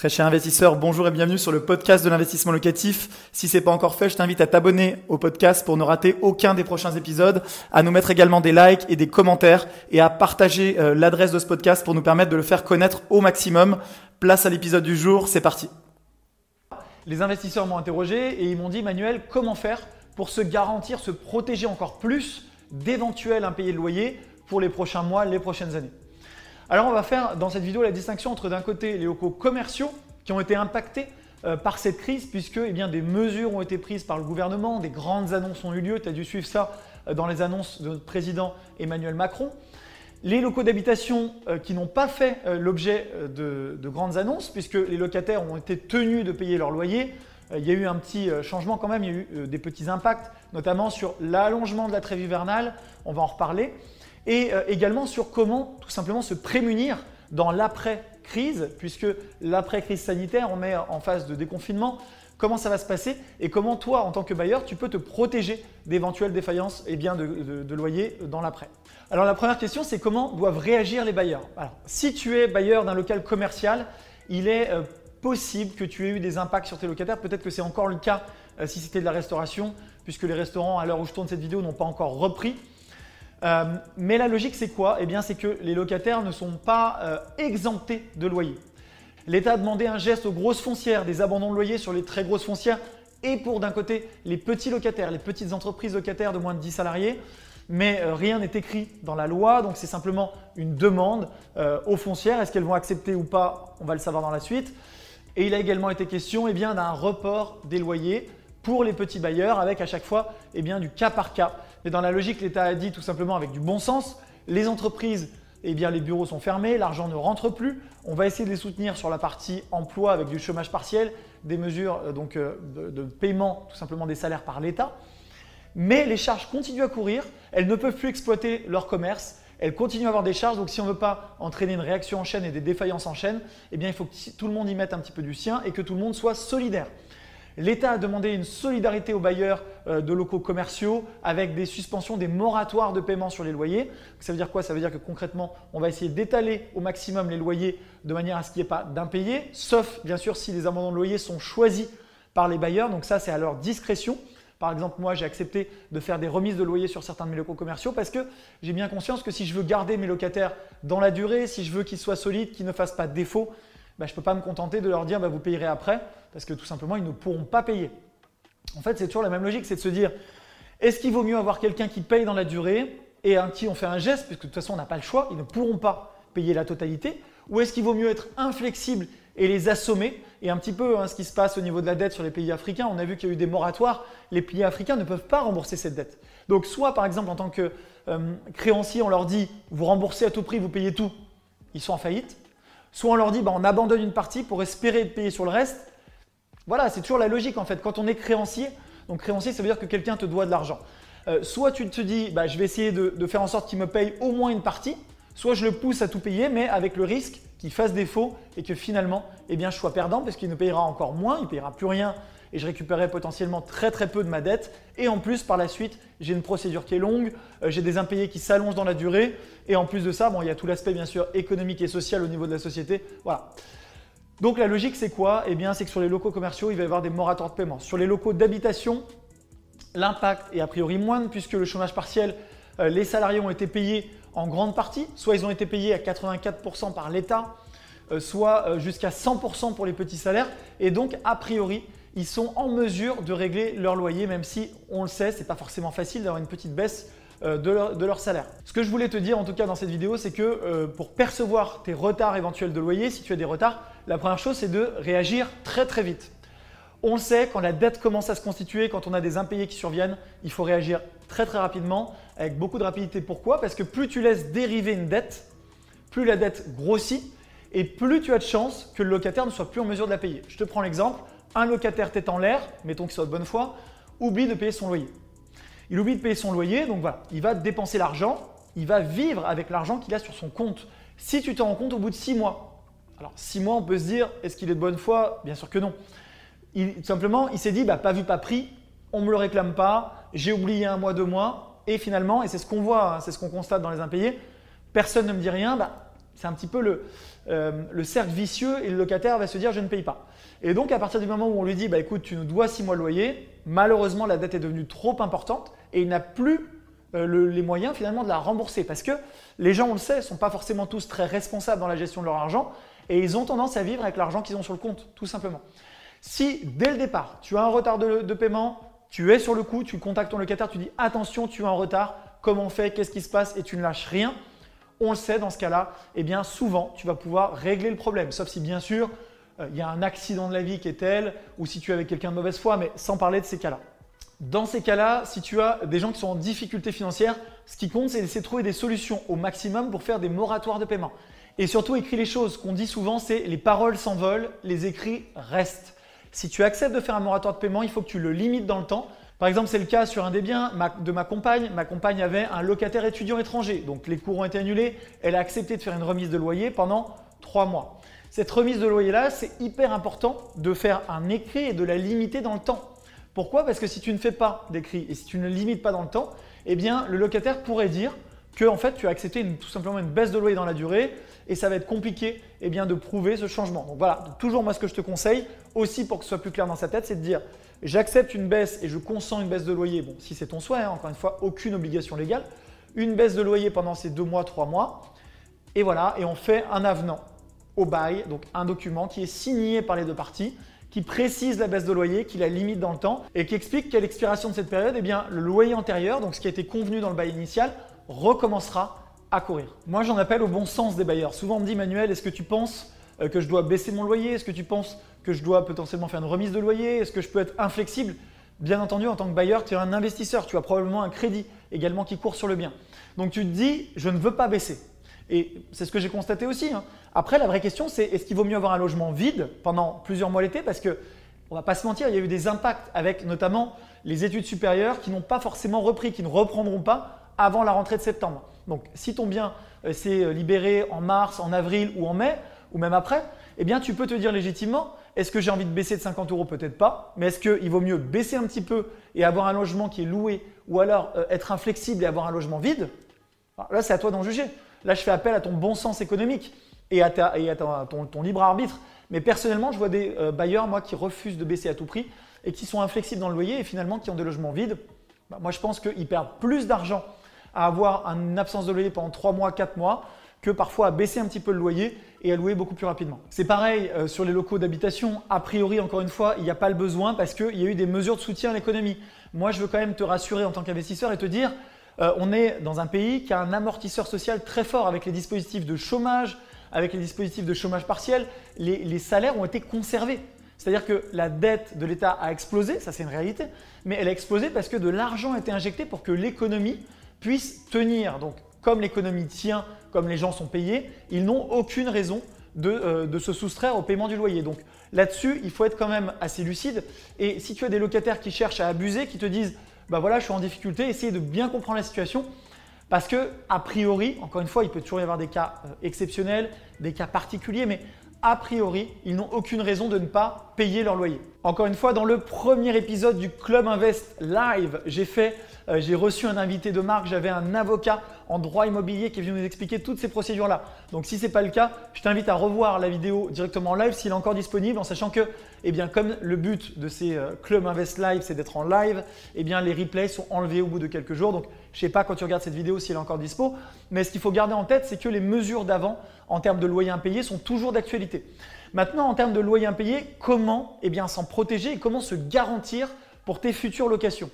Très cher investisseur, bonjour et bienvenue sur le podcast de l'investissement locatif. Si c'est pas encore fait, je t'invite à t'abonner au podcast pour ne rater aucun des prochains épisodes, à nous mettre également des likes et des commentaires et à partager euh, l'adresse de ce podcast pour nous permettre de le faire connaître au maximum. Place à l'épisode du jour, c'est parti. Les investisseurs m'ont interrogé et ils m'ont dit Manuel, comment faire pour se garantir, se protéger encore plus d'éventuels impayés de loyer pour les prochains mois, les prochaines années? Alors on va faire dans cette vidéo la distinction entre d'un côté les locaux commerciaux qui ont été impactés euh, par cette crise puisque eh des mesures ont été prises par le gouvernement, des grandes annonces ont eu lieu, tu as dû suivre ça euh, dans les annonces de notre président Emmanuel Macron. Les locaux d'habitation euh, qui n'ont pas fait l'objet de, de, grandes annonces puisque les locataires ont été tenus de payer leur loyer. Il y a eu un petit changement quand même, il y a eu des petits impacts, notamment sur l'allongement de la trêve hivernale, on va en reparler et euh, également sur comment tout simplement se prémunir dans l'après-crise, puisque l'après-crise sanitaire, on met en phase de déconfinement, comment ça va se passer et comment toi, en tant que bailleur, tu peux te protéger d'éventuelles défaillances et bien de, de, loyer dans l'après? Alors la première question, c'est comment doivent réagir les bailleurs? Alors, si tu es bailleur d'un local commercial, il est euh, possible que tu aies eu des impacts sur tes locataires. Peut-être que c'est encore le cas euh, si c'était de la restauration, puisque les restaurants, à l'heure où je tourne cette vidéo, n'ont pas encore repris. Euh, mais la logique, c'est quoi? Eh bien, c'est que les locataires ne sont pas euh, exemptés de loyer. L'État a demandé un geste aux grosses foncières, des abandons de loyer sur les très grosses foncières, et pour d'un côté les petits locataires, les petites entreprises locataires de moins de 10 salariés. Mais euh, rien n'est écrit dans la loi, donc c'est simplement une demande aux foncières. Est-ce qu'elles vont accepter ou pas? On va le savoir dans la suite. Et il a également été question eh d'un report des loyers pour les petits bailleurs avec à chaque fois eh du cas par cas. Mais dans la logique, l'État a dit tout simplement avec du bon sens, les entreprises, eh les bureaux sont fermés, l'argent ne rentre plus. On va essayer de les soutenir sur la partie emploi avec du chômage partiel, des mesures euh, donc, euh, de, de paiement tout simplement des salaires par l'État. Mais les charges continuent à courir, elles ne peuvent plus exploiter leur commerce, elles continuent à avoir des charges. Donc si on ne veut pas entraîner une réaction en chaîne et des défaillances en chaîne, eh bien, il faut que tout le monde y mette un petit peu du sien et que tout le monde soit solidaire. L'État a demandé une solidarité aux bailleurs euh, de locaux commerciaux avec des suspensions, des moratoires de paiement sur les loyers. Ça veut dire quoi? Ça veut dire que concrètement, on va essayer d'étaler au maximum les loyers de manière à ce qu'il n'y ait pas d'impayés, sauf bien sûr si les abandons de loyers sont choisis par les bailleurs. Donc ça, c'est à leur discrétion. Par exemple, moi, j'ai accepté de faire des remises de loyers sur certains de mes locaux commerciaux parce que j'ai bien conscience que si je veux garder mes locataires dans la durée, si je veux qu'ils soient solides, qu'ils ne fassent pas défaut, bah, je ne peux pas me contenter de leur dire bah, vous payerez après, parce que tout simplement, ils ne pourront pas payer. En fait, c'est toujours la même logique, c'est de se dire est-ce qu'il vaut mieux avoir quelqu'un qui paye dans la durée et un qui on fait un geste, puisque de toute façon, on n'a pas le choix, ils ne pourront pas payer la totalité, ou est-ce qu'il vaut mieux être inflexible et les assommer Et un petit peu hein, ce qui se passe au niveau de la dette sur les pays africains, on a vu qu'il y a eu des moratoires, les pays africains ne peuvent pas rembourser cette dette. Donc soit par exemple en tant que euh, créancier, on leur dit vous remboursez à tout prix, vous payez tout, ils sont en faillite. Soit on leur dit bah, on abandonne une partie pour espérer payer sur le reste. Voilà, c'est toujours la logique en fait. Quand on est créancier, donc créancier, ça veut dire que quelqu'un te doit de l'argent. Euh, soit tu te dis bah, je vais essayer de, faire en sorte qu'il me paye au moins une partie, soit je le pousse à tout payer, mais avec le risque qu'il fasse défaut et que finalement, eh je sois perdant parce qu'il ne payera encore moins, il ne payera plus rien et je récupérerai potentiellement très très peu de ma dette. Et en plus, par la suite, j'ai une procédure qui est longue, euh, j'ai des impayés qui s'allongent dans la durée. Et en plus de ça, bon, il y a tout l'aspect bien sûr économique et social au niveau de la société. Voilà. Donc la logique, c'est quoi? Eh bien, c'est que sur les locaux commerciaux, il va y avoir des moratoires de paiement. Sur les locaux d'habitation, l'impact est a priori moindre puisque le chômage partiel, euh, les salariés ont été payés en grande partie. Soit ils ont été payés à 84% par l'État, euh, soit jusqu'à 100% pour les petits salaires. Et donc, a priori, ils sont en mesure de régler leur loyer, même si on le sait, c'est pas forcément facile d'avoir une petite baisse euh, de leur, salaire. Ce que je voulais te dire en tout cas dans cette vidéo, c'est que euh, pour percevoir tes retards éventuels de loyer, si tu as des retards, la première chose c'est de réagir très très vite. On le sait, quand la dette commence à se constituer, quand on a des impayés qui surviennent, il faut réagir très très rapidement, avec beaucoup de rapidité. Pourquoi? Parce que plus tu laisses dériver une dette, plus la dette grossit et plus tu as de chances que le locataire ne soit plus en mesure de la payer. Je te prends l'exemple, un locataire tête en l'air, mettons qu'il soit de bonne foi, oublie de payer son loyer. Il oublie de payer son loyer, donc voilà, il va dépenser l'argent, il va vivre avec l'argent qu'il a sur son compte. Si tu t'en rends compte au bout de six mois, alors six mois, on peut se dire, est-ce qu'il est de bonne foi? Bien sûr que non. Tout simplement, il s'est dit, bah, pas vu, pas pris, on ne me le réclame pas, j'ai oublié un mois, deux mois, et finalement, et c'est ce qu'on voit, hein, c'est ce qu'on constate dans les impayés, personne ne me dit rien, bah, c'est un petit peu le, euh, le cercle vicieux et le locataire va se dire je ne paye pas. Et donc à partir du moment où on lui dit bah écoute tu nous dois 6 mois de loyer, malheureusement la dette est devenue trop importante et il n'a plus euh, les moyens finalement de la rembourser parce que les gens on le sait ne sont pas forcément tous très responsables dans la gestion de leur argent et ils ont tendance à vivre avec l'argent qu'ils ont sur le compte tout simplement. Si dès le départ tu as un retard de, paiement, tu es sur le coup, tu contactes ton locataire, tu dis attention tu es en retard, comment on fait, qu'est-ce qui se passe et tu ne lâches rien, on le sait dans ce cas-là, eh bien souvent tu vas pouvoir régler le problème. Sauf si bien sûr euh, il y a un accident de la vie qui est tel, ou si tu es avec quelqu'un de mauvaise foi, mais sans parler de ces cas-là. Dans ces cas-là, si tu as des gens qui sont en difficulté financière, ce qui compte, c'est de trouver des solutions au maximum pour faire des moratoires de paiement. Et surtout, écris les choses. qu'on dit souvent, c'est les paroles s'envolent, les écrits restent. Si tu acceptes de faire un moratoire de paiement, il faut que tu le limites dans le temps. Par exemple, c'est le cas sur un des biens de ma compagne. Ma compagne avait un locataire étudiant étranger. Donc les cours ont été annulés. Elle a accepté de faire une remise de loyer pendant trois mois. Cette remise de loyer-là, c'est hyper important de faire un écrit et de la limiter dans le temps. Pourquoi? Parce que si tu ne fais pas d'écrit et si tu ne limites pas dans le temps, eh bien le locataire pourrait dire que en fait tu as accepté tout simplement une baisse de loyer dans la durée et ça va être compliqué eh bien, de prouver ce changement. Donc voilà, toujours moi ce que je te conseille, aussi pour que ce soit plus clair dans sa tête, c'est de dire j'accepte une baisse et je consens une baisse de loyer. Bon, si c'est ton souhait, hein, encore une fois, aucune obligation légale. Une baisse de loyer pendant ces deux mois, trois mois. Et voilà, et on fait un avenant au bail, donc un document qui est signé par les deux parties, qui précise la baisse de loyer, qui la limite dans le temps et qui explique qu'à l'expiration de cette période, eh bien, le loyer antérieur, donc ce qui a été convenu dans le bail initial, recommencera à courir. Moi, j'en appelle au bon sens des bailleurs. Souvent, on me dit, Manuel, est-ce que tu penses euh, que je dois baisser mon loyer? Est-ce que tu penses que je dois potentiellement faire une remise de loyer? Est-ce que je peux être inflexible? Bien entendu, en tant que bailleur, tu es un investisseur, tu as probablement un crédit également qui court sur le bien. Donc tu te dis, je ne veux pas baisser. Et c'est ce que j'ai constaté aussi. Hein. Après, la vraie question, c'est est-ce qu'il vaut mieux avoir un logement vide pendant plusieurs mois l'été? Parce que, on va pas se mentir, il y a eu des impacts avec notamment les études supérieures qui n'ont pas forcément repris, qui ne reprendront pas avant la rentrée de septembre. Donc, si ton bien euh, s'est euh, libéré en mars, en avril ou en mai, ou même après, eh bien, tu peux te dire légitimement, est-ce que j'ai envie de baisser de 50 euros? Peut-être pas. Mais est-ce qu'il vaut mieux baisser un petit peu et avoir un logement qui est loué ou alors euh, être inflexible et avoir un logement vide? Là, c'est à toi d'en juger. Là, je fais appel à ton bon sens économique et à, ton, libre arbitre. Mais personnellement, je vois des euh, bailleurs, moi, qui refusent de baisser à tout prix et qui sont inflexibles dans le loyer et finalement qui ont des logements vides. Bah, moi, je pense qu'ils perdent plus d'argent à avoir une absence de loyer pendant 3 mois, 4 mois, que parfois à baisser un petit peu le loyer et à louer beaucoup plus rapidement. C'est pareil euh, sur les locaux d'habitation. A priori, encore une fois, il n'y a pas le besoin parce qu'il y a eu des mesures de soutien à l'économie. Moi, je veux quand même te rassurer en tant qu'investisseur et te dire, euh, on est dans un pays qui a un amortisseur social très fort avec les dispositifs de chômage, avec les dispositifs de chômage partiel. Les, salaires ont été conservés. C'est-à-dire que la dette de l'État a explosé, ça c'est une réalité, mais elle a explosé parce que de l'argent a été injecté pour que l'économie puisse tenir. Donc comme l'économie tient, comme les gens sont payés, ils n'ont aucune raison de, euh, de, se soustraire au paiement du loyer. Donc là-dessus, il faut être quand même assez lucide. Et si tu as des locataires qui cherchent à abuser, qui te disent bah voilà, je suis en difficulté, essayez de bien comprendre la situation. Parce que, a priori, encore une fois, il peut toujours y avoir des cas euh, exceptionnels, des cas particuliers, mais a priori, ils n'ont aucune raison de ne pas payer leur loyer. Encore une fois, dans le premier épisode du Club Invest Live, j'ai fait euh, j'ai reçu un invité de marque, j'avais un avocat en droit immobilier qui est venu nous expliquer toutes ces procédures-là. Donc si ce n'est pas le cas, je t'invite à revoir la vidéo directement en live s'il est encore disponible, en sachant que, eh bien, comme le but de ces euh, Club Invest Live, c'est d'être en live, eh les replays sont enlevés au bout de quelques jours. Donc je ne sais pas quand tu regardes cette vidéo s'il est encore dispo, mais ce qu'il faut garder en tête, c'est que les mesures d'avant en termes de loyer impayé sont toujours d'actualité. Maintenant, en termes de loyer impayé, comment eh s'en protéger et comment se garantir pour tes futures locations?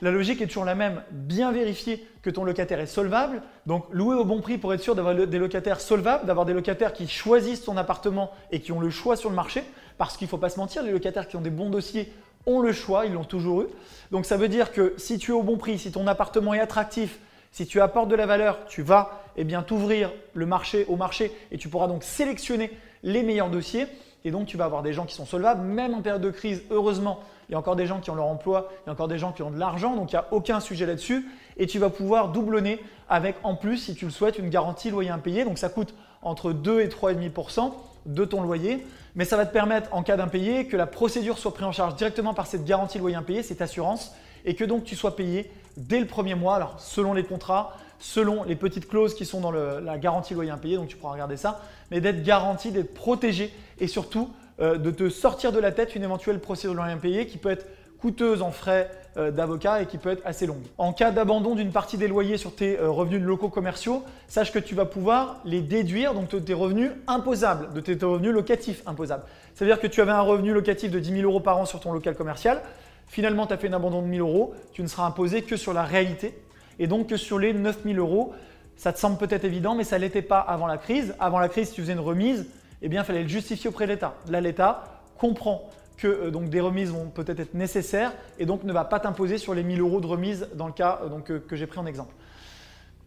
La logique est toujours la même, bien vérifier que ton locataire est solvable. Donc louer au bon prix pour être sûr d'avoir des locataires solvables, d'avoir des locataires qui choisissent ton appartement et qui ont le choix sur le marché. Parce qu'il ne faut pas se mentir, les locataires qui ont des bons dossiers ont le choix, ils l'ont toujours eu. Donc ça veut dire que si tu es au bon prix, si ton appartement est attractif, si tu apportes de la valeur, tu vas eh bien t'ouvrir le marché au marché et tu pourras donc sélectionner les meilleurs dossiers. Et donc tu vas avoir des gens qui sont solvables, même en période de crise, heureusement, il y a encore des gens qui ont leur emploi, il y a encore des gens qui ont de l'argent, donc il n'y a aucun sujet là-dessus. Et tu vas pouvoir doublonner avec en plus, si tu le souhaites, une garantie loyer impayé. Donc ça coûte entre 2 et 3,5% de ton loyer. Mais ça va te permettre, en cas d'impayé, que la procédure soit prise en charge directement par cette garantie loyer impayé, cette assurance, et que donc tu sois payé dès le premier mois. Alors selon les contrats, selon les petites clauses qui sont dans la garantie loyer impayé, donc tu pourras regarder ça, mais d'être garanti, d'être protégé et surtout euh, de te sortir de la tête une éventuelle procédure de loyer impayé qui peut être coûteuse en frais euh, d'avocat et qui peut être assez longue. En cas d'abandon d'une partie des loyers sur tes euh, revenus locaux commerciaux, sache que tu vas pouvoir les déduire donc de tes revenus imposables, de tes revenus locatifs imposables. C'est-à-dire que tu avais un revenu locatif de 10 000 euros par an sur ton local commercial, finalement tu as fait un abandon de 1 000 euros, tu ne seras imposé que sur la réalité et donc que sur les 9 000 euros. Ça te semble peut-être évident, mais ça ne l'était pas avant la crise. Avant la crise, si tu faisais une remise, eh bien, il fallait le justifier auprès de l'État. Là, l'État comprend que euh, donc, des remises vont peut-être être nécessaires et donc ne va pas t'imposer sur les 1000 euros de remise dans le cas euh, donc, que j'ai pris en exemple.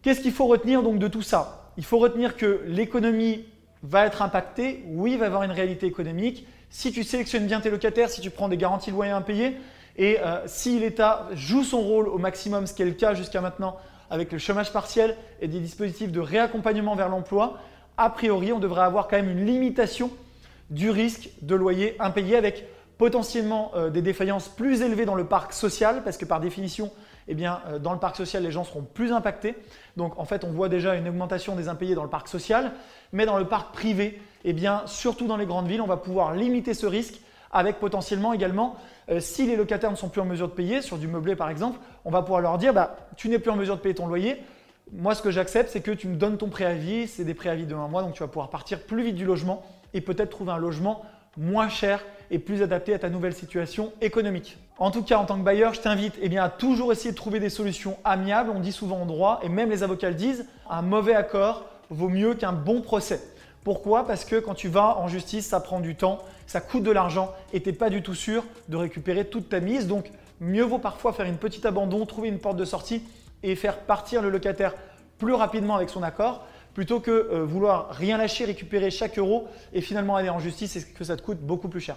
Qu'est-ce qu'il faut retenir donc de tout ça? Il faut retenir que l'économie va être impactée, oui, il va y avoir une réalité économique. Si tu sélectionnes bien tes locataires, si tu prends des garanties de loyer impayés, et euh, si l'État joue son rôle au maximum, ce qui est le cas jusqu'à maintenant avec le chômage partiel et des dispositifs de réaccompagnement vers l'emploi, a priori, on devrait avoir quand même une limitation du risque de loyer impayé avec potentiellement euh, des défaillances plus élevées dans le parc social, parce que par définition, eh bien, euh, dans le parc social, les gens seront plus impactés. Donc en fait, on voit déjà une augmentation des impayés dans le parc social, mais dans le parc privé, eh surtout dans les grandes villes, on va pouvoir limiter ce risque avec potentiellement également, euh, si les locataires ne sont plus en mesure de payer, sur du meublé par exemple, on va pouvoir leur dire, bah, tu n'es plus en mesure de payer ton loyer, moi, ce que j'accepte, c'est que tu me donnes ton préavis, c'est des préavis de un mois, donc tu vas pouvoir partir plus vite du logement et peut-être trouver un logement moins cher et plus adapté à ta nouvelle situation économique. En tout cas, en tant que bailleur, je t'invite eh à toujours essayer de trouver des solutions amiables. On dit souvent en droit, et même les avocats le disent, un mauvais accord vaut mieux qu'un bon procès. Pourquoi? Parce que quand tu vas en justice, ça prend du temps, ça coûte de l'argent et tu n'es pas du tout sûr de récupérer toute ta mise. Donc, mieux vaut parfois faire une petite abandon, trouver une porte de sortie et faire partir le locataire plus rapidement avec son accord plutôt que euh, vouloir rien lâcher, récupérer chaque euro et finalement aller en justice et que ça te coûte beaucoup plus cher.